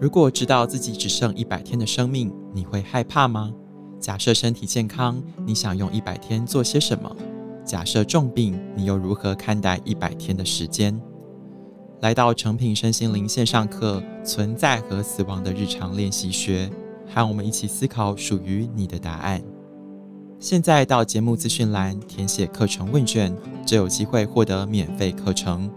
如果知道自己只剩一百天的生命，你会害怕吗？假设身体健康，你想用一百天做些什么？假设重病，你又如何看待一百天的时间？来到诚品身心灵线上课，存在和死亡的日常练习学，和我们一起思考属于你的答案。现在到节目资讯栏填写课程问卷，就有机会获得免费课程。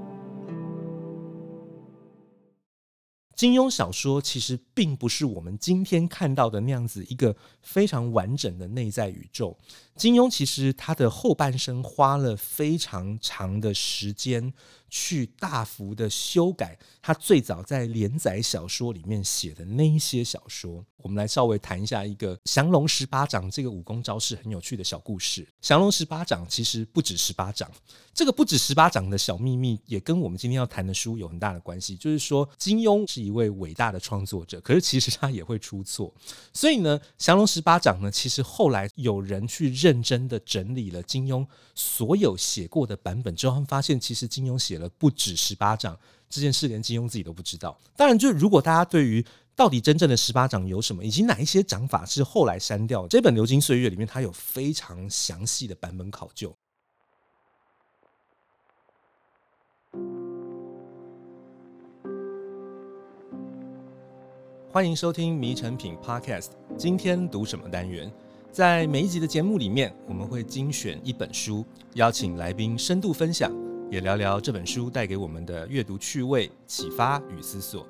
金庸小说其实并不是我们今天看到的那样子一个非常完整的内在宇宙。金庸其实他的后半生花了非常长的时间。去大幅的修改他最早在连载小说里面写的那一些小说。我们来稍微谈一下一个降龙十八掌这个武功招式很有趣的小故事。降龙十八掌其实不止十八掌，这个不止十八掌的小秘密也跟我们今天要谈的书有很大的关系。就是说，金庸是一位伟大的创作者，可是其实他也会出错。所以呢，降龙十八掌呢，其实后来有人去认真的整理了金庸所有写过的版本之后，他们发现其实金庸写了。不止十八掌这件事，连金庸自己都不知道。当然，就是如果大家对于到底真正的十八掌有什么，以及哪一些掌法是后来删掉，这本《流金岁月》里面它有非常详细的版本考究。欢迎收听《迷诚品 Podcast》，今天读什么单元？在每一集的节目里面，我们会精选一本书，邀请来宾深度分享。也聊聊这本书带给我们的阅读趣味、启发与思索。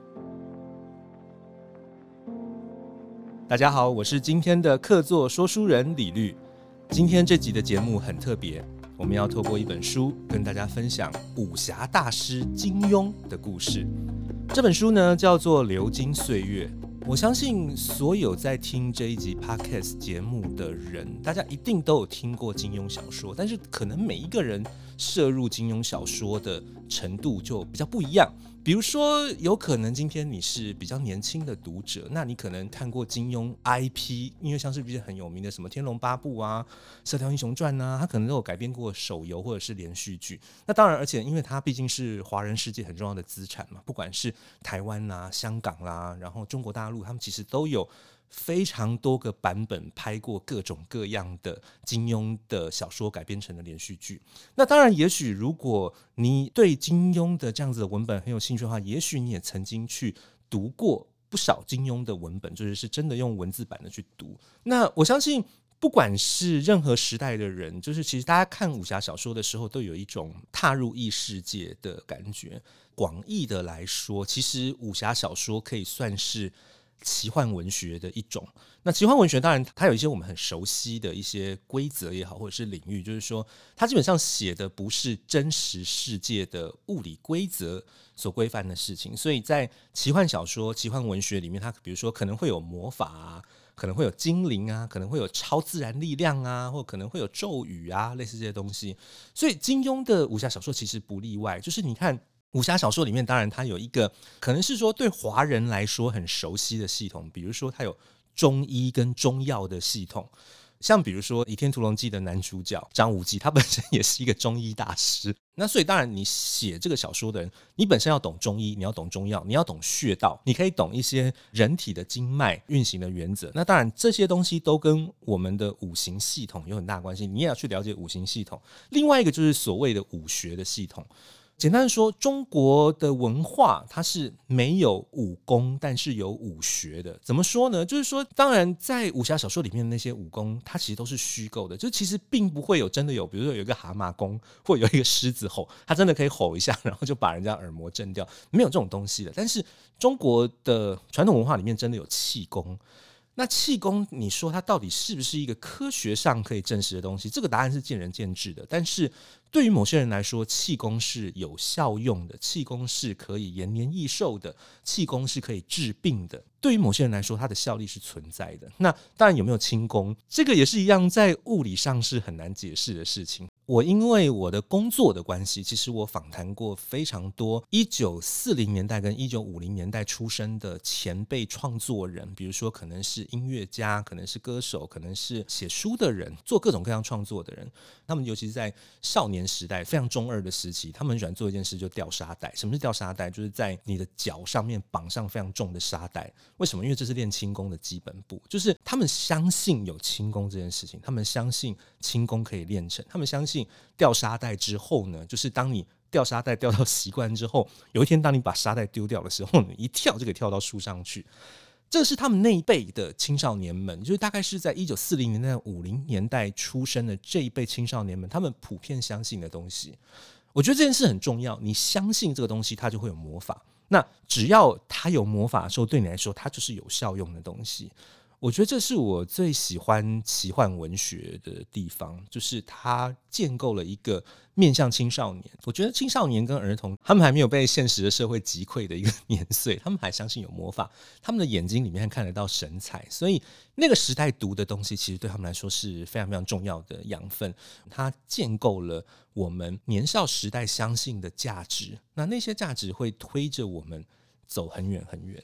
大家好，我是今天的客座说书人李律。今天这集的节目很特别，我们要透过一本书跟大家分享武侠大师金庸的故事。这本书呢叫做《流金岁月》。我相信所有在听这一集 Podcast 节目的人，大家一定都有听过金庸小说，但是可能每一个人涉入金庸小说的程度就比较不一样。比如说，有可能今天你是比较年轻的读者，那你可能看过金庸 IP，因为像是比较很有名的什么《天龙八部》啊，《射雕英雄传》啊，它可能都有改编过手游或者是连续剧。那当然，而且因为它毕竟是华人世界很重要的资产嘛，不管是台湾啦、香港啦，然后中国大陆，他们其实都有。非常多个版本拍过各种各样的金庸的小说改编成的连续剧。那当然，也许如果你对金庸的这样子的文本很有兴趣的话，也许你也曾经去读过不少金庸的文本，就是是真的用文字版的去读。那我相信，不管是任何时代的人，就是其实大家看武侠小说的时候，都有一种踏入异世界的感觉。广义的来说，其实武侠小说可以算是。奇幻文学的一种，那奇幻文学当然它有一些我们很熟悉的一些规则也好，或者是领域，就是说它基本上写的不是真实世界的物理规则所规范的事情，所以在奇幻小说、奇幻文学里面，它比如说可能会有魔法啊，可能会有精灵啊，可能会有超自然力量啊，或可能会有咒语啊，类似这些东西。所以金庸的武侠小说其实不例外，就是你看。武侠小说里面，当然它有一个可能是说对华人来说很熟悉的系统，比如说它有中医跟中药的系统，像比如说《倚天屠龙记》的男主角张无忌，他本身也是一个中医大师。那所以当然你写这个小说的人，你本身要懂中医，你要懂中药，你要懂穴道，你可以懂一些人体的经脉运行的原则。那当然这些东西都跟我们的五行系统有很大关系，你也要去了解五行系统。另外一个就是所谓的武学的系统。简单说，中国的文化它是没有武功，但是有武学的。怎么说呢？就是说，当然在武侠小说里面的那些武功，它其实都是虚构的，就其实并不会有真的有，比如说有一个蛤蟆功，或有一个狮子吼，它真的可以吼一下，然后就把人家耳膜震掉，没有这种东西的。但是中国的传统文化里面真的有气功。那气功，你说它到底是不是一个科学上可以证实的东西？这个答案是见仁见智的。但是对于某些人来说，气功是有效用的，气功是可以延年益寿的，气功是可以治病的。对于某些人来说，它的效力是存在的。那当然有没有轻功，这个也是一样，在物理上是很难解释的事情。我因为我的工作的关系，其实我访谈过非常多一九四零年代跟一九五零年代出生的前辈创作人，比如说可能是音乐家，可能是歌手，可能是写书的人，做各种各样创作的人。他们尤其是在少年时代非常中二的时期，他们很喜欢做一件事，就吊沙袋。什么是吊沙袋？就是在你的脚上面绑上非常重的沙袋。为什么？因为这是练轻功的基本步，就是他们相信有轻功这件事情，他们相信轻功可以练成，他们相信。掉沙袋之后呢，就是当你掉沙袋掉到 习惯之后，有一天当你把沙袋丢掉的时候，你一跳就可以跳到树上去。这是他们那一辈的青少年们，就是大概是在一九四零年代、五零年代出生的这一辈青少年们，他们普遍相信的东西。我觉得这件事很重要，你相信这个东西，它就会有魔法。那只要它有魔法的时候，对你来说，它就是有效用的东西。我觉得这是我最喜欢奇幻文学的地方，就是它建构了一个面向青少年。我觉得青少年跟儿童，他们还没有被现实的社会击溃的一个 年岁，他们还相信有魔法，他们的眼睛里面看得到神采，所以那个时代读的东西，其实对他们来说是非常非常重要的养分。它建构了我们年少时代相信的价值，那那些价值会推着我们走很远很远。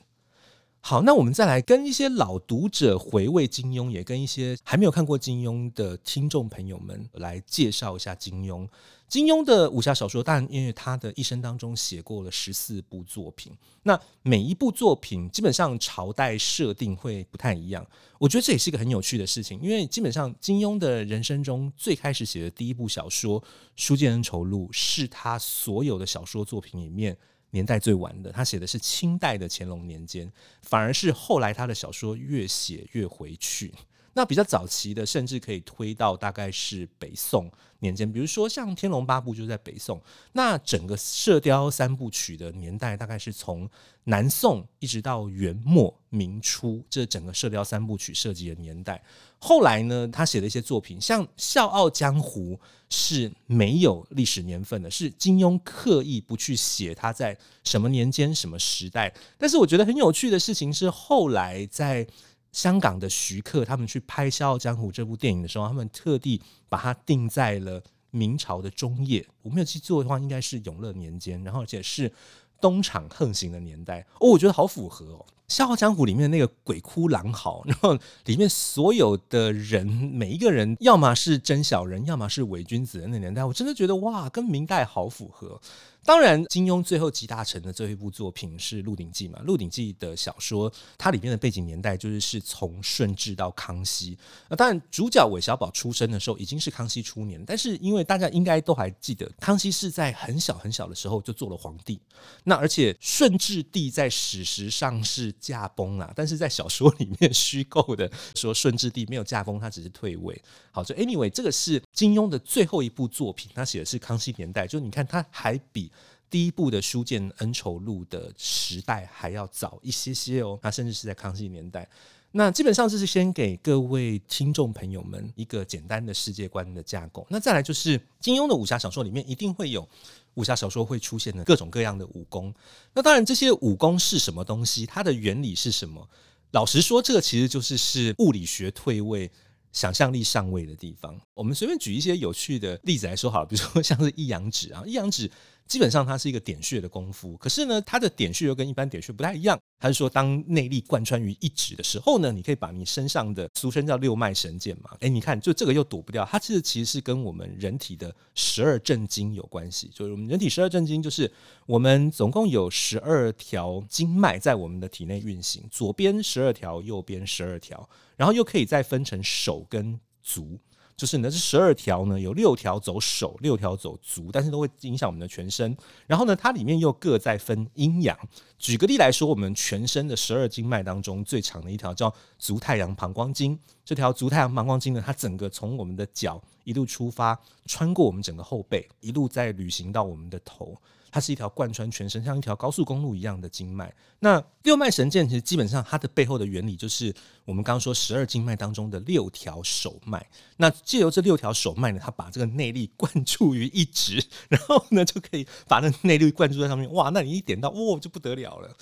好，那我们再来跟一些老读者回味金庸，也跟一些还没有看过金庸的听众朋友们来介绍一下金庸。金庸的武侠小说，当然因为他的一生当中写过了十四部作品，那每一部作品基本上朝代设定会不太一样。我觉得这也是一个很有趣的事情，因为基本上金庸的人生中最开始写的第一部小说《书剑恩仇录》，是他所有的小说作品里面。年代最晚的，他写的是清代的乾隆年间，反而是后来他的小说越写越回去。那比较早期的，甚至可以推到大概是北宋年间，比如说像《天龙八部》就在北宋。那整个《射雕三部曲》的年代，大概是从南宋一直到元末明初，这整个《射雕三部曲》涉及的年代。后来呢，他写的一些作品，像《笑傲江湖》是没有历史年份的，是金庸刻意不去写他在什么年间、什么时代。但是我觉得很有趣的事情是，后来在香港的徐克他们去拍《笑傲江湖》这部电影的时候，他们特地把它定在了明朝的中叶。我没有记错的话，应该是永乐年间，然后而且是东厂横行的年代。哦，我觉得好符合哦。《笑傲江湖》里面那个鬼哭狼嚎，然后里面所有的人，每一个人，要么是真小人，要么是伪君子的那年代，我真的觉得哇，跟明代好符合。当然，金庸最后集大成的这一部作品是《鹿鼎记》嘛，《鹿鼎记》的小说，它里面的背景年代就是是从顺治到康熙。那当然，主角韦小宝出生的时候已经是康熙初年，但是因为大家应该都还记得，康熙是在很小很小的时候就做了皇帝。那而且顺治帝在史实上是驾崩了，但是在小说里面虚构的说顺治帝没有驾崩，他只是退位。好，所以 anyway，这个是金庸的最后一部作品，他写的是康熙年代，就你看他还比。第一部的《书剑恩仇录》的时代还要早一些些哦，那甚至是在康熙年代。那基本上就是先给各位听众朋友们一个简单的世界观的架构。那再来就是金庸的武侠小说里面一定会有武侠小说会出现的各种各样的武功。那当然这些武功是什么东西？它的原理是什么？老实说，这个其实就是是物理学退位、想象力上位的地方。我们随便举一些有趣的例子来说好了，比如说像是一阳指啊，一阳指。基本上它是一个点穴的功夫，可是呢，它的点穴又跟一般点穴不太一样。它是说，当内力贯穿于一指的时候呢，你可以把你身上的俗称叫六脉神剑嘛，哎，你看，就这个又躲不掉。它其实其实是跟我们人体的十二正经有关系。就是我们人体十二正经，就是我们总共有十二条经脉在我们的体内运行，左边十二条，右边十二条，然后又可以再分成手跟足。就是呢，这十二条呢，有六条走手，六条走足，但是都会影响我们的全身。然后呢，它里面又各再分阴阳。举个例来说，我们全身的十二经脉当中最长的一条叫足太阳膀胱经。这条足太阳膀胱经呢，它整个从我们的脚一路出发，穿过我们整个后背，一路再旅行到我们的头。它是一条贯穿全身，像一条高速公路一样的经脉。那六脉神剑其实基本上它的背后的原理就是我们刚刚说十二经脉当中的六条手脉。那借由这六条手脉呢，它把这个内力灌注于一指，然后呢就可以把那内力灌注在上面。哇，那你一点到，哇，就不得了了。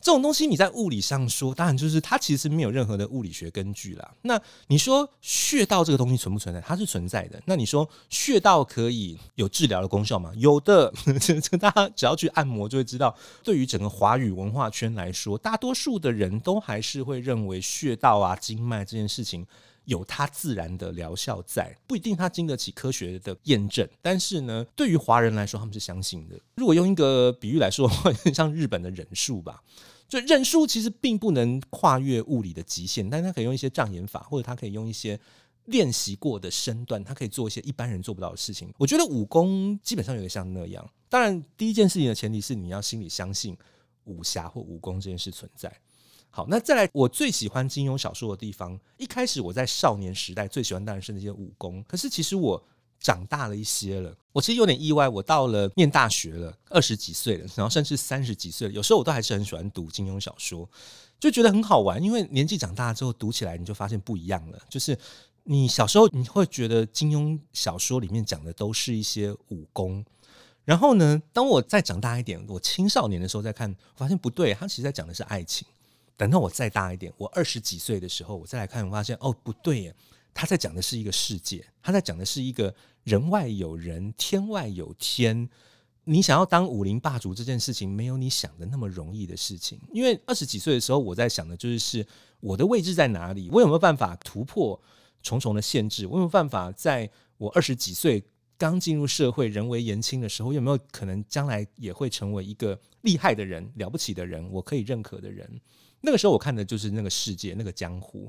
这种东西你在物理上说，当然就是它其实没有任何的物理学根据啦。那你说穴道这个东西存不存在？它是存在的。那你说穴道可以有治疗的功效吗？有的，这大家只要去按摩就会知道。对于整个华语文化圈来说，大多数的人都还是会认为穴道啊、经脉这件事情有它自然的疗效在，不一定它经得起科学的验证。但是呢，对于华人来说，他们是相信的。如果用一个比喻来说，像日本的忍术吧。就认输其实并不能跨越物理的极限，但是他可以用一些障眼法，或者他可以用一些练习过的身段，他可以做一些一般人做不到的事情。我觉得武功基本上有点像那样。当然，第一件事情的前提是你要心里相信武侠或武功这件事存在。好，那再来，我最喜欢金庸小说的地方，一开始我在少年时代最喜欢当然是那些武功，可是其实我。长大了一些了，我其实有点意外。我到了念大学了，二十几岁了，然后甚至三十几岁了，有时候我都还是很喜欢读金庸小说，就觉得很好玩。因为年纪长大之后读起来，你就发现不一样了。就是你小时候你会觉得金庸小说里面讲的都是一些武功，然后呢，当我再长大一点，我青少年的时候再看，我发现不对，他其实在讲的是爱情。等到我再大一点，我二十几岁的时候，我再来看，我发现哦，不对耶。他在讲的是一个世界，他在讲的是一个人外有人，天外有天。你想要当武林霸主这件事情，没有你想的那么容易的事情。因为二十几岁的时候，我在想的就是是我的位置在哪里，我有没有办法突破重重的限制？我有没有办法在我二十几岁刚进入社会、人为言轻的时候，有没有可能将来也会成为一个厉害的人、了不起的人、我可以认可的人？那个时候，我看的就是那个世界，那个江湖。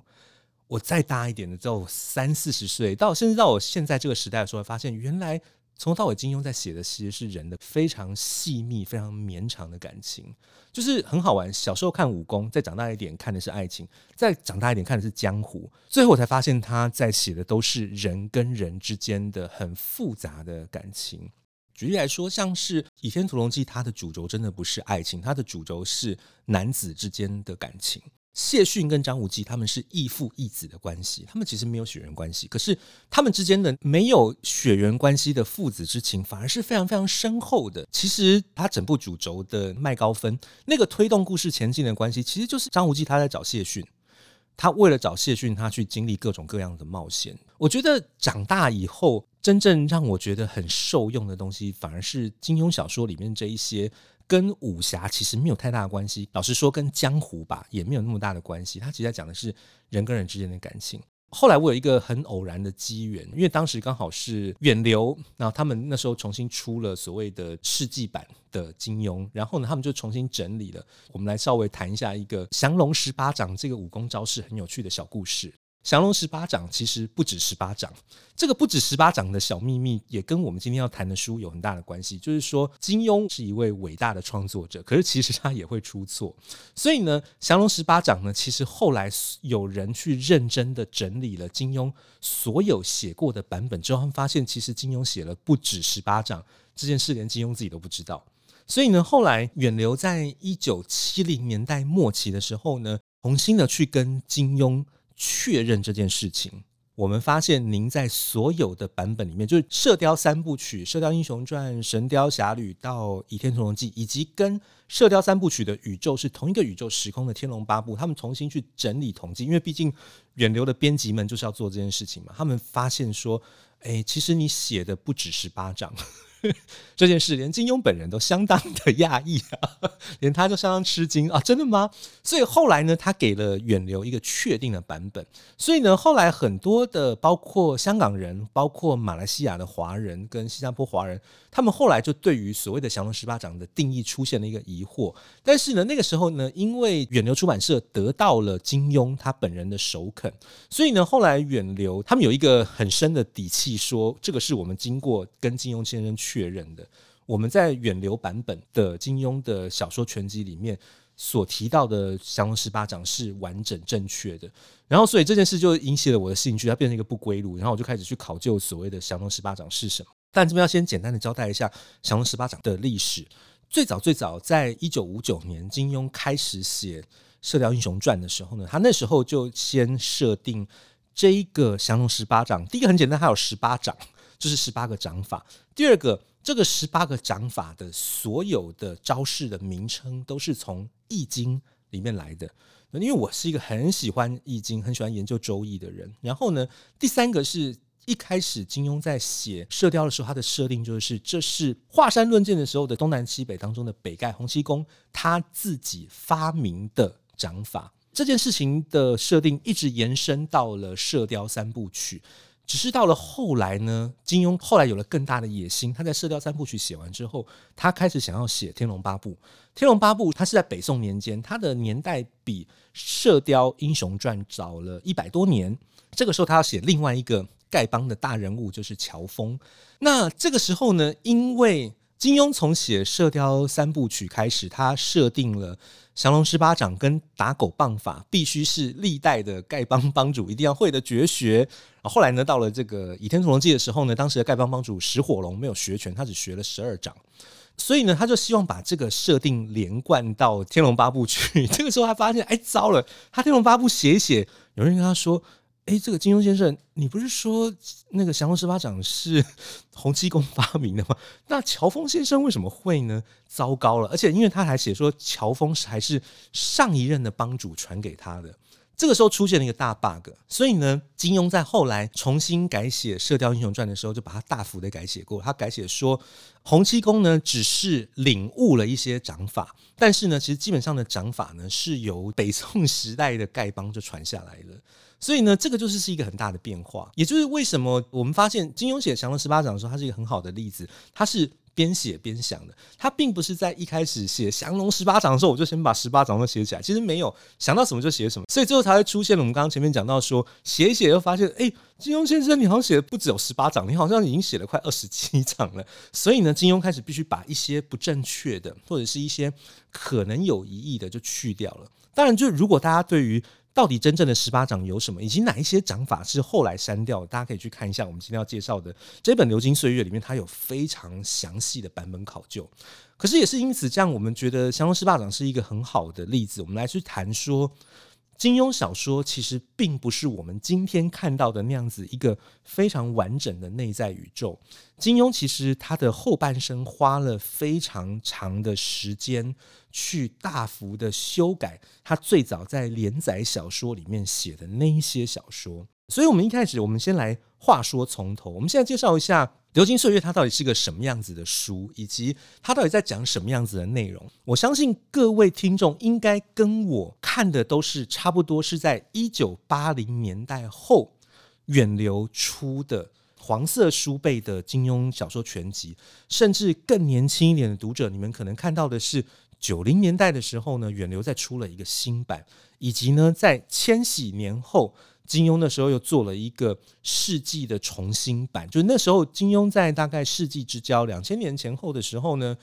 我再大一点的，到三四十岁，到甚至到我现在这个时代的时候，发现原来从头到尾金庸在写的其实是人的非常细密、非常绵长的感情，就是很好玩。小时候看武功，再长大一点看的是爱情，再长大一点看的是江湖，最后我才发现他在写的都是人跟人之间的很复杂的感情。举例来说，像是《倚天屠龙记》，它的主轴真的不是爱情，它的主轴是男子之间的感情。谢逊跟张无忌他们是义父义子的关系，他们其实没有血缘关系，可是他们之间的没有血缘关系的父子之情反而是非常非常深厚的。其实他整部主轴的麦高芬那个推动故事前进的关系，其实就是张无忌他在找谢逊，他为了找谢逊，他去经历各种各样的冒险。我觉得长大以后，真正让我觉得很受用的东西，反而是金庸小说里面这一些。跟武侠其实没有太大的关系，老实说，跟江湖吧也没有那么大的关系。他其实在讲的是人跟人之间的感情。后来我有一个很偶然的机缘，因为当时刚好是远流，然后他们那时候重新出了所谓的世纪版的金庸，然后呢，他们就重新整理了。我们来稍微谈一下一个降龙十八掌这个武功招式很有趣的小故事。降龙十八掌其实不止十八掌，这个不止十八掌的小秘密也跟我们今天要谈的书有很大的关系。就是说，金庸是一位伟大的创作者，可是其实他也会出错。所以呢，降龙十八掌呢，其实后来有人去认真的整理了金庸所有写过的版本之后，他们发现其实金庸写了不止十八掌这件事，连金庸自己都不知道。所以呢，后来远流在一九七零年代末期的时候呢，重新的去跟金庸。确认这件事情，我们发现您在所有的版本里面，就是《射雕三部曲》《射雕英雄传》《神雕侠侣》到《倚天屠龙记》，以及跟《射雕三部曲》的宇宙是同一个宇宙时空的《天龙八部》，他们重新去整理统计，因为毕竟远流的编辑们就是要做这件事情嘛。他们发现说，哎，其实你写的不止十八章。这件事连金庸本人都相当的讶异啊，连他都相当吃惊啊！真的吗？所以后来呢，他给了远流一个确定的版本。所以呢，后来很多的，包括香港人、包括马来西亚的华人跟新加坡华人，他们后来就对于所谓的降龙十八掌的定义出现了一个疑惑。但是呢，那个时候呢，因为远流出版社得到了金庸他本人的首肯，所以呢，后来远流他们有一个很深的底气，说这个是我们经过跟金庸先生去。确认的，我们在远流版本的金庸的小说全集里面所提到的降龙十八掌是完整正确的，然后所以这件事就引起了我的兴趣，它变成一个不归路，然后我就开始去考究所谓的降龙十八掌是什么。但这边要先简单的交代一下降龙十八掌的历史。最早最早在一九五九年，金庸开始写《射雕英雄传》的时候呢，他那时候就先设定这一个降龙十八掌，第一个很简单，它有十八掌。这是十八个掌法。第二个，这个十八个掌法的所有的招式的名称都是从《易经》里面来的。因为我是一个很喜欢《易经》、很喜欢研究《周易》的人。然后呢，第三个是一开始金庸在写《射雕》的时候，他的设定就是这是华山论剑的时候的东南西北当中的北丐洪七公他自己发明的掌法。这件事情的设定一直延伸到了《射雕》三部曲。只是到了后来呢，金庸后来有了更大的野心。他在《射雕三部曲》写完之后，他开始想要写《天龙八部》。《天龙八部》他是在北宋年间，它的年代比《射雕英雄传》早了一百多年。这个时候，他要写另外一个丐帮的大人物，就是乔峰。那这个时候呢，因为金庸从写《射雕三部曲》开始，他设定了。降龙十八掌跟打狗棒法必须是历代的丐帮帮主一定要会的绝学。后来呢，到了这个《倚天屠龙记》的时候呢，当时的丐帮帮主石火龙没有学全，他只学了十二掌，所以呢，他就希望把这个设定连贯到《天龙八部》去。这个时候他发现，哎，糟了，他《天龙八部》写一写，有人跟他说。哎，这个金庸先生，你不是说那个降龙十八掌是 洪七公发明的吗？那乔峰先生为什么会呢？糟糕了！而且因为他还写说乔峰还是上一任的帮主传给他的，这个时候出现了一个大 bug。所以呢，金庸在后来重新改写《射雕英雄传》的时候，就把它大幅的改写过。他改写说，洪七公呢只是领悟了一些掌法，但是呢，其实基本上的掌法呢是由北宋时代的丐帮就传下来了。所以呢，这个就是是一个很大的变化，也就是为什么我们发现金庸写《降龙十八掌》的时候，它是一个很好的例子，它是边写边想的，他并不是在一开始写《降龙十八掌》的时候，我就先把十八掌都写起来，其实没有想到什么就写什么，所以最后才会出现了我们刚刚前面讲到说，写一写又发现，哎，金庸先生你好像写的不只有十八掌，你好像已经写了快二十七掌了，所以呢，金庸开始必须把一些不正确的或者是一些可能有疑义的就去掉了。当然，就如果大家对于到底真正的十八掌有什么，以及哪一些掌法是后来删掉的？大家可以去看一下我们今天要介绍的这本《流金岁月》里面，它有非常详细的版本考究。可是也是因此，这样我们觉得降龙十八掌是一个很好的例子。我们来去谈说，金庸小说其实并不是我们今天看到的那样子一个非常完整的内在宇宙。金庸其实他的后半生花了非常长的时间。去大幅的修改他最早在连载小说里面写的那一些小说，所以，我们一开始，我们先来话说从头。我们现在介绍一下《流金岁月》，它到底是个什么样子的书，以及它到底在讲什么样子的内容。我相信各位听众应该跟我看的都是差不多，是在一九八零年代后远流出的黄色书背的金庸小说全集，甚至更年轻一点的读者，你们可能看到的是。九零年代的时候呢，远流再出了一个新版，以及呢，在千禧年后，金庸的时候又做了一个世纪的重新版。就那时候，金庸在大概世纪之交两千年前后的时候呢，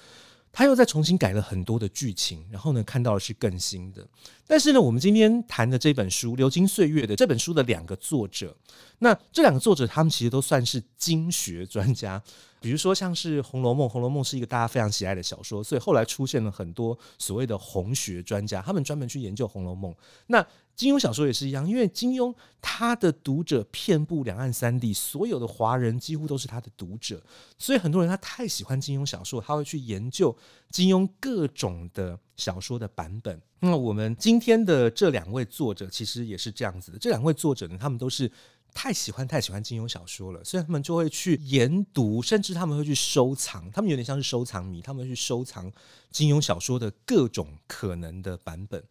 他又再重新改了很多的剧情，然后呢，看到的是更新的。但是呢，我们今天谈的这本书《流金岁月》的这本书的两个作者，那这两个作者他们其实都算是经学专家。比如说，像是《红楼梦》，《红楼梦》是一个大家非常喜爱的小说，所以后来出现了很多所谓的红学专家，他们专门去研究《红楼梦》。那金庸小说也是一样，因为金庸他的读者遍布两岸三地，所有的华人几乎都是他的读者，所以很多人他太喜欢金庸小说，他会去研究金庸各种的小说的版本。那我们今天的这两位作者其实也是这样子的，这两位作者呢，他们都是。太喜欢太喜欢金庸小说了，所以他们就会去研读，甚至他们会去收藏。他们有点像是收藏迷，他们会去收藏金庸小说的各种可能的版本。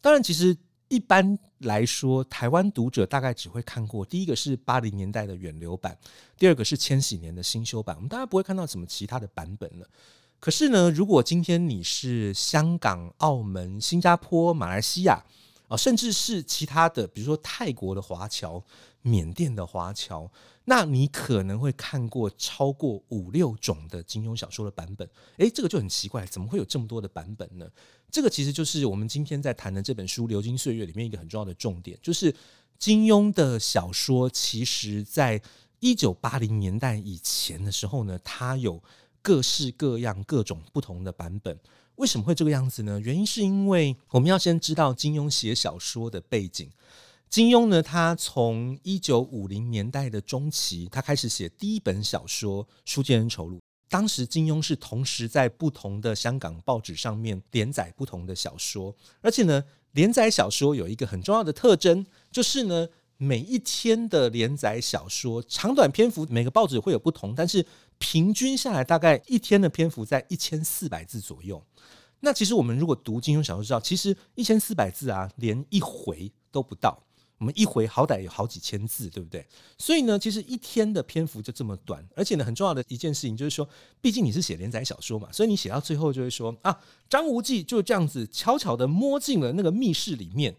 当然，其实一般来说，台湾读者大概只会看过第一个是八零年代的远流版，第二个是千禧年的新修版。我们大概不会看到什么其他的版本了。可是呢，如果今天你是香港、澳门、新加坡、马来西亚，啊，甚至是其他的，比如说泰国的华侨。缅甸的华侨，那你可能会看过超过五六种的金庸小说的版本，诶，这个就很奇怪，怎么会有这么多的版本呢？这个其实就是我们今天在谈的这本书《流金岁月》里面一个很重要的重点，就是金庸的小说，其实在一九八零年代以前的时候呢，它有各式各样、各种不同的版本。为什么会这个样子呢？原因是因为我们要先知道金庸写小说的背景。金庸呢，他从一九五零年代的中期，他开始写第一本小说《书剑恩仇录》。当时金庸是同时在不同的香港报纸上面连载不同的小说，而且呢，连载小说有一个很重要的特征，就是呢，每一天的连载小说长短篇幅每个报纸会有不同，但是平均下来大概一天的篇幅在一千四百字左右。那其实我们如果读金庸小说知道，其实一千四百字啊，连一回都不到。我们一回好歹有好几千字，对不对？所以呢，其实一天的篇幅就这么短，而且呢，很重要的一件事情就是说，毕竟你是写连载小说嘛，所以你写到最后就会说啊，张无忌就这样子悄悄的摸进了那个密室里面，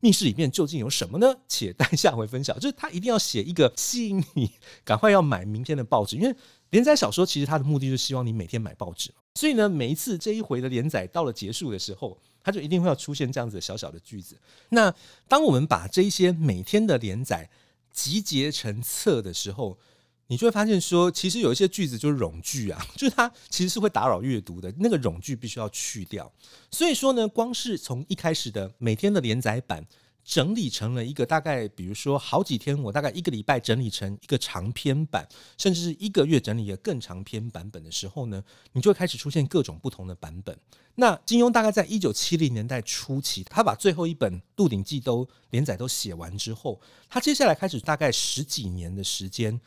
密室里面究竟有什么呢？且待下回分晓。就是他一定要写一个吸引你赶快要买明天的报纸，因为连载小说其实它的目的就是希望你每天买报纸，所以呢，每一次这一回的连载到了结束的时候。它就一定会要出现这样子的小小的句子。那当我们把这一些每天的连载集结成册的时候，你就会发现说，其实有一些句子就是冗句啊，就是它其实是会打扰阅读的，那个冗句必须要去掉。所以说呢，光是从一开始的每天的连载版。整理成了一个大概，比如说好几天，我大概一个礼拜整理成一个长篇版，甚至是一个月整理一个更长篇版本的时候呢，你就会开始出现各种不同的版本。那金庸大概在一九七零年代初期，他把最后一本《鹿鼎记》都连载都写完之后，他接下来开始大概十几年的时间，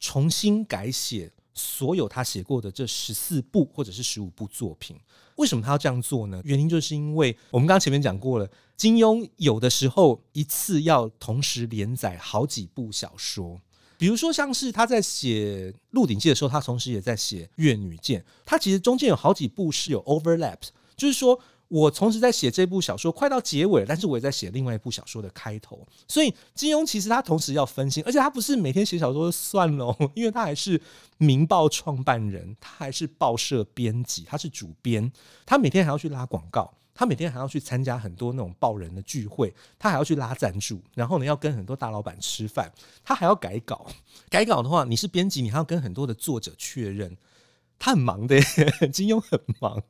重新改写所有他写过的这十四部或者是十五部作品。为什么他要这样做呢？原因就是因为我们刚刚前面讲过了，金庸有的时候一次要同时连载好几部小说，比如说像是他在写《鹿鼎记》的时候，他同时也在写《越女剑》，他其实中间有好几部是有 overlap，就是说。我同时在写这部小说，快到结尾，但是我也在写另外一部小说的开头。所以金庸其实他同时要分心，而且他不是每天写小说就算了，因为他还是《明报》创办人，他还是报社编辑，他是主编，他每天还要去拉广告，他每天还要去参加很多那种报人的聚会，他还要去拉赞助，然后呢要跟很多大老板吃饭，他还要改稿。改稿的话，你是编辑，你还要跟很多的作者确认，他很忙的，金庸很忙。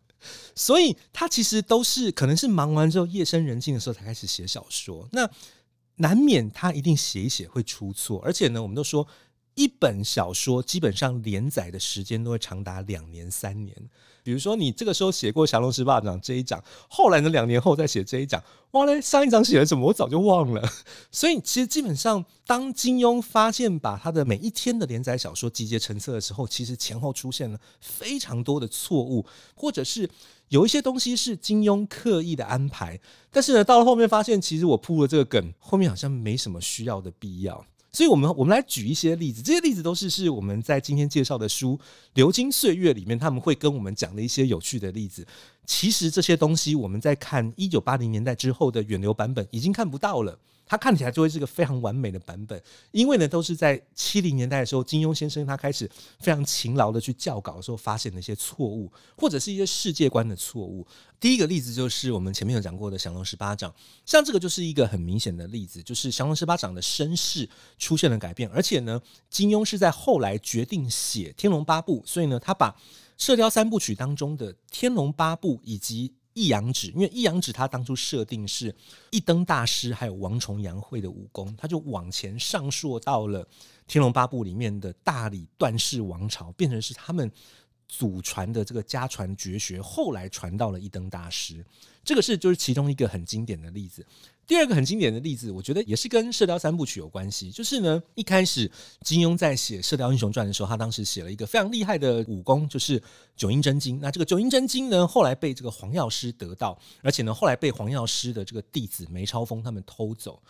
所以他其实都是可能是忙完之后夜深人静的时候才开始写小说，那难免他一定写一写会出错，而且呢，我们都说一本小说基本上连载的时间都会长达两年三年。比如说，你这个时候写过《降龙十八掌》这一讲，后来呢，两年后再写这一讲，哇嘞，上一章写了什么，我早就忘了。所以，其实基本上，当金庸发现把他的每一天的连载小说集结成册的时候，其实前后出现了非常多的错误，或者是有一些东西是金庸刻意的安排，但是呢，到了后面发现，其实我铺了这个梗，后面好像没什么需要的必要。所以，我们我们来举一些例子，这些例子都是是我们在今天介绍的书《流金岁月》里面，他们会跟我们讲的一些有趣的例子。其实这些东西，我们在看一九八零年代之后的远流版本已经看不到了。它看起来就会是个非常完美的版本，因为呢，都是在七零年代的时候，金庸先生他开始非常勤劳的去校稿的时候，发现的一些错误，或者是一些世界观的错误。第一个例子就是我们前面有讲过的降龙十八掌，像这个就是一个很明显的例子，就是降龙十八掌的身世出现了改变，而且呢，金庸是在后来决定写天龙八部，所以呢，他把射雕三部曲当中的天龙八部以及一阳指，因为一阳指他当初设定是一灯大师还有王重阳会的武功，他就往前上溯到了天龙八部里面的大理段氏王朝，变成是他们祖传的这个家传绝学，后来传到了一灯大师，这个是就是其中一个很经典的例子。第二个很经典的例子，我觉得也是跟《射雕三部曲》有关系。就是呢，一开始金庸在写《射雕英雄传》的时候，他当时写了一个非常厉害的武功，就是九阴真经。那这个九阴真经呢，后来被这个黄药师得到，而且呢，后来被黄药师的这个弟子梅超风他们偷走。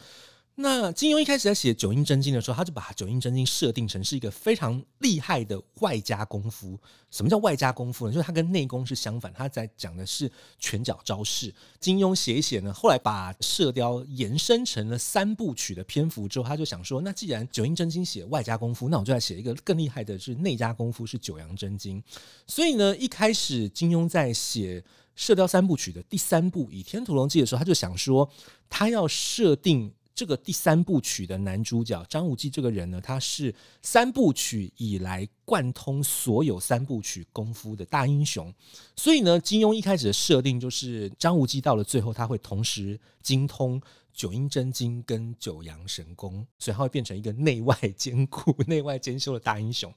那金庸一开始在写《九阴真经》的时候，他就把《九阴真经》设定成是一个非常厉害的外家功夫。什么叫外家功夫呢？就是他跟内功是相反，他在讲的是拳脚招式。金庸写一写呢，后来把《射雕》延伸成了三部曲的篇幅之后，他就想说，那既然《九阴真经》写外家功夫，那我就来写一个更厉害的，是内家功夫，是《九阳真经》。所以呢，一开始金庸在写《射雕三部曲》的第三部《倚天屠龙记》的时候，他就想说，他要设定。这个第三部曲的男主角张无忌这个人呢，他是三部曲以来贯通所有三部曲功夫的大英雄。所以呢，金庸一开始的设定就是张无忌到了最后，他会同时精通九阴真经跟九阳神功，所以他会变成一个内外兼顾、内外兼修的大英雄。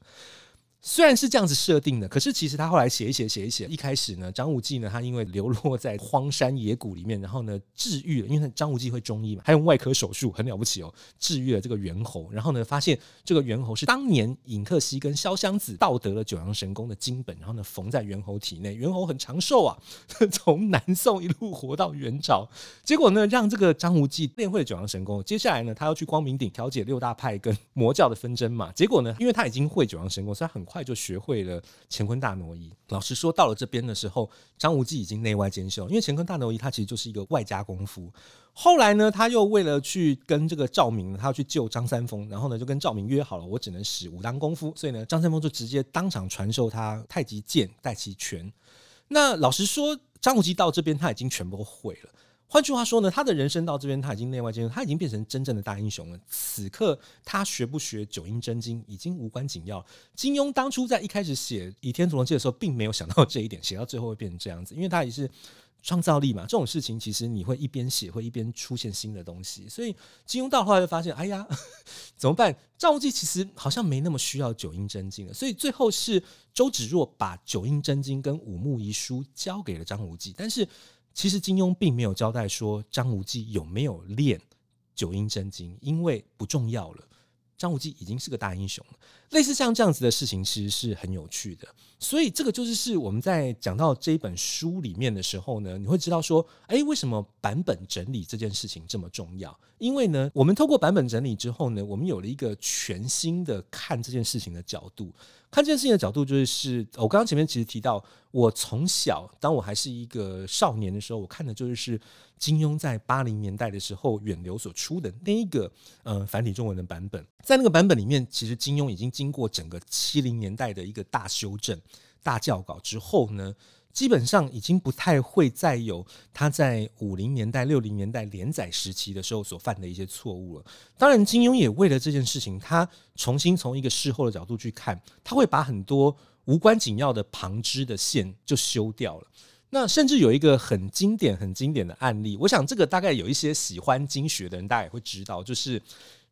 虽然是这样子设定的，可是其实他后来写一写写一写，一开始呢，张无忌呢，他因为流落在荒山野谷里面，然后呢治愈了，因为张无忌会中医嘛，还用外科手术，很了不起哦，治愈了这个猿猴，然后呢发现这个猿猴是当年尹克西跟萧湘子盗得了九阳神功的经本，然后呢缝在猿猴体内，猿猴很长寿啊，从南宋一路活到元朝，结果呢让这个张无忌练会了九阳神功，接下来呢他要去光明顶调解六大派跟魔教的纷争嘛，结果呢因为他已经会九阳神功，所以他很快就学会了乾坤大挪移。老实说，到了这边的时候，张无忌已经内外兼修。因为乾坤大挪移，它其实就是一个外家功夫。后来呢，他又为了去跟这个赵明，他要去救张三丰，然后呢，就跟赵明约好了，我只能使武当功夫。所以呢，张三丰就直接当场传授他太极剑、太极拳。那老实说，张无忌到这边他已经全部会了。换句话说呢，他的人生到这边，他已经内外兼修，他已经变成真正的大英雄了。此刻他学不学九阴真经已经无关紧要。金庸当初在一开始写《倚天屠龙记》的时候，并没有想到这一点，写到最后会变成这样子，因为他也是创造力嘛。这种事情其实你会一边写，会一边出现新的东西。所以金庸到后来就发现，哎呀，怎么办？张无忌其实好像没那么需要九阴真经了。所以最后是周芷若把九阴真经跟五木遗书交给了张无忌，但是。其实金庸并没有交代说张无忌有没有练九阴真经，因为不重要了。张无忌已经是个大英雄了。类似像这样子的事情，其实是很有趣的。所以这个就是是我们在讲到这一本书里面的时候呢，你会知道说，诶，为什么版本整理这件事情这么重要？因为呢，我们透过版本整理之后呢，我们有了一个全新的看这件事情的角度。看这件事情的角度，就是我刚刚前面其实提到，我从小当我还是一个少年的时候，我看的就是金庸在八零年代的时候远流所出的那一个呃繁体中文的版本。在那个版本里面，其实金庸已经经过整个七零年代的一个大修正、大校稿之后呢。基本上已经不太会再有他在五零年代、六零年代连载时期的时候所犯的一些错误了。当然，金庸也为了这件事情，他重新从一个事后的角度去看，他会把很多无关紧要的旁支的线就修掉了。那甚至有一个很经典、很经典的案例，我想这个大概有一些喜欢经学的人，大家也会知道，就是。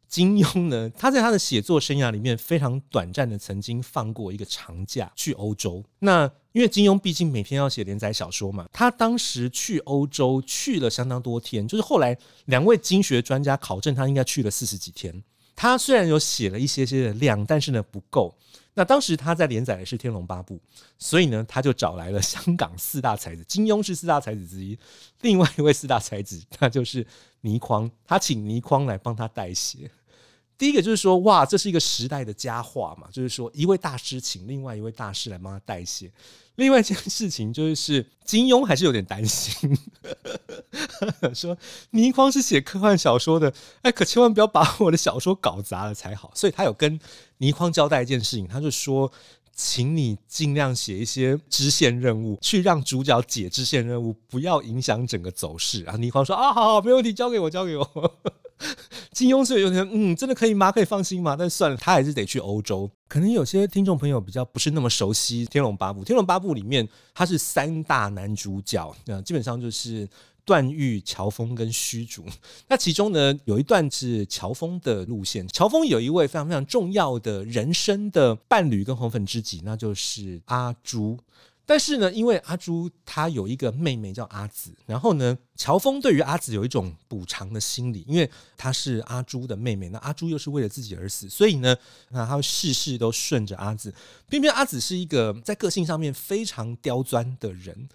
金庸呢，他在他的写作生涯里面非常短暂的曾经放过一个长假去欧洲。那因为金庸毕竟每天要写连载小说嘛，他当时去欧洲去了相当多天，就是后来两位经学专家考证他应该去了四十几天。他虽然有写了一些些的量，但是呢不够。那当时他在连载的是《天龙八部》，所以呢他就找来了香港四大才子，金庸是四大才子之一，另外一位四大才子那就是倪匡，他请倪匡来帮他代写。第一个就是说，哇，这是一个时代的佳话嘛，就是说一位大师请另外一位大师来帮他代写。另外一件事情就是金庸还是有点担心，说倪匡是写科幻小说的，哎，可千万不要把我的小说搞砸了才好。所以他有跟倪匡交代一件事情，他就说，请你尽量写一些支线任务，去让主角解支线任务，不要影响整个走势。然后倪匡说啊，好好，没问题，交给我，交给我。金庸是有点嗯，真的可以吗？可以放心吗？但算了，他还是得去欧洲。可能有些听众朋友比较不是那么熟悉《天龙八部》。《天龙八部》里面，他是三大男主角，那基本上就是段誉、乔峰跟虚竹。那其中呢，有一段是乔峰的路线。乔峰有一位非常非常重要的人生的伴侣跟红粉知己，那就是阿朱。但是呢，因为阿朱她有一个妹妹叫阿紫，然后呢，乔峰对于阿紫有一种补偿的心理，因为她是阿朱的妹妹，那阿朱又是为了自己而死，所以呢，那他事事都顺着阿紫。偏偏阿紫是一个在个性上面非常刁钻的人，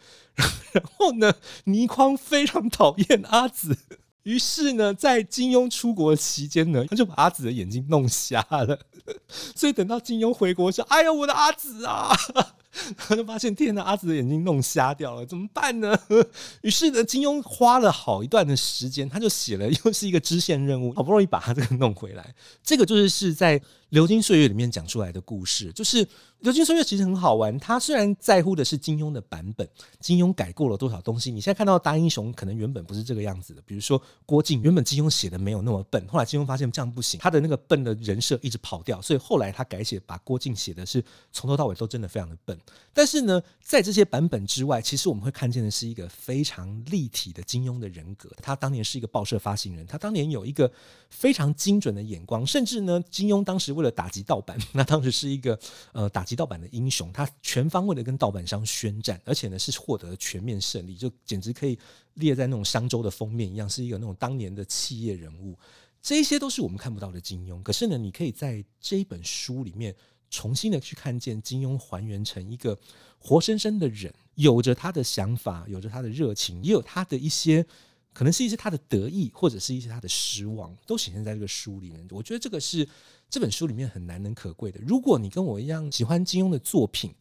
然后呢，倪匡非常讨厌阿紫，于是呢，在金庸出国期间呢，他就把阿紫的眼睛弄瞎了，所以等到金庸回国说：“哎呀，我的阿紫啊！” 他 就发现，天哪，阿紫的眼睛弄瞎掉了，怎么办呢？于是呢，金庸花了好一段的时间，他就写了，又是一个支线任务，好不容易把他这个弄回来。这个就是是在。流金岁月里面讲出来的故事，就是流金岁月其实很好玩。他虽然在乎的是金庸的版本，金庸改过了多少东西。你现在看到大英雄，可能原本不是这个样子的。比如说郭靖，原本金庸写的没有那么笨，后来金庸发现这样不行，他的那个笨的人设一直跑掉，所以后来他改写，把郭靖写的是从头到尾都真的非常的笨。但是呢，在这些版本之外，其实我们会看见的是一个非常立体的金庸的人格。他当年是一个报社发行人，他当年有一个非常精准的眼光，甚至呢，金庸当时为了打击盗版，那当时是一个呃打击盗版的英雄，他全方位的跟盗版商宣战，而且呢是获得了全面胜利，就简直可以列在那种商周的封面一样，是一个那种当年的企业人物。这些都是我们看不到的金庸，可是呢，你可以在这一本书里面重新的去看见金庸还原成一个活生生的人，有着他的想法，有着他的热情，也有他的一些。可能是一些他的得意，或者是一些他的失望，都显现在这个书里面。我觉得这个是这本书里面很难能可贵的。如果你跟我一样喜欢金庸的作品，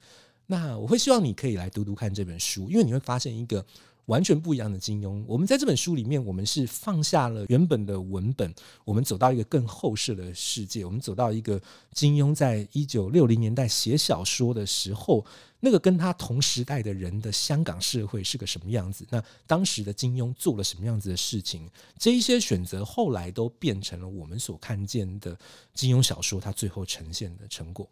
那我会希望你可以来读读看这本书，因为你会发现一个。完全不一样的金庸。我们在这本书里面，我们是放下了原本的文本，我们走到一个更后世的世界。我们走到一个金庸在一九六零年代写小说的时候，那个跟他同时代的人的香港社会是个什么样子？那当时的金庸做了什么样子的事情？这一些选择后来都变成了我们所看见的金庸小说，它最后呈现的成果。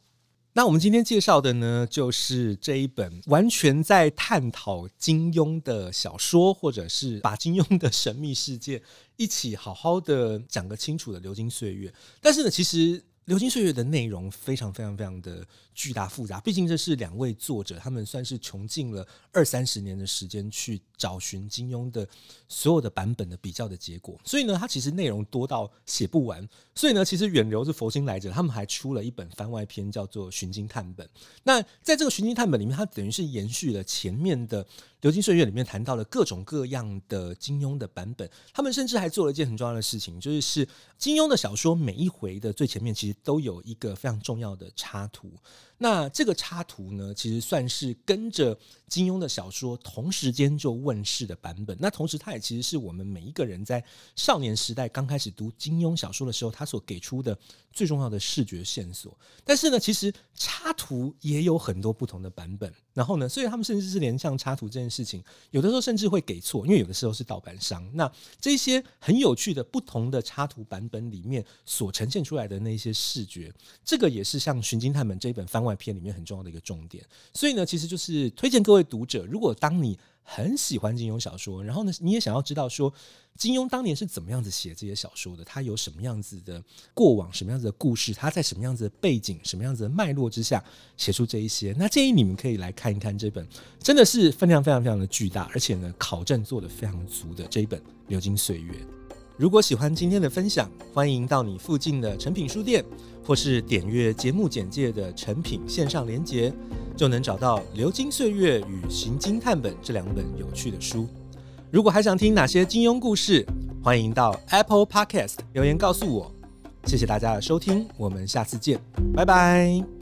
那我们今天介绍的呢，就是这一本完全在探讨金庸的小说，或者是把金庸的神秘世界一起好好的讲个清楚的《流金岁月》。但是呢，其实。《流金岁月》的内容非常非常非常的巨大复杂，毕竟这是两位作者，他们算是穷尽了二三十年的时间去找寻金庸的所有的版本的比较的结果，所以呢，它其实内容多到写不完。所以呢，其实远流是佛心来着，他们还出了一本番外篇，叫做《寻金探本》。那在这个《寻金探本》里面，它等于是延续了前面的。《流金岁月》里面谈到了各种各样的金庸的版本，他们甚至还做了一件很重要的事情，就是是金庸的小说每一回的最前面其实都有一个非常重要的插图。那这个插图呢，其实算是跟着金庸的小说同时间就问世的版本。那同时，它也其实是我们每一个人在少年时代刚开始读金庸小说的时候，他所给出的最重要的视觉线索。但是呢，其实插图也有很多不同的版本。然后呢，所以他们甚至是连像插图这件事情，有的时候甚至会给错，因为有的时候是盗版商。那这些很有趣的不同的插图版本里面所呈现出来的那些视觉，这个也是像《寻金探本》这一本番外。片里面很重要的一个重点，所以呢，其实就是推荐各位读者，如果当你很喜欢金庸小说，然后呢，你也想要知道说金庸当年是怎么样子写这些小说的，他有什么样子的过往，什么样子的故事，他在什么样子的背景、什么样子的脉络之下写出这一些，那建议你们可以来看一看这本，真的是分量非常非常的巨大，而且呢，考证做得非常足的这一本《流金岁月》。如果喜欢今天的分享，欢迎到你附近的诚品书店，或是点阅节目简介的诚品线上连结，就能找到《流金岁月》与《行金探本》这两本有趣的书。如果还想听哪些金庸故事，欢迎到 Apple Podcast 留言告诉我。谢谢大家的收听，我们下次见，拜拜。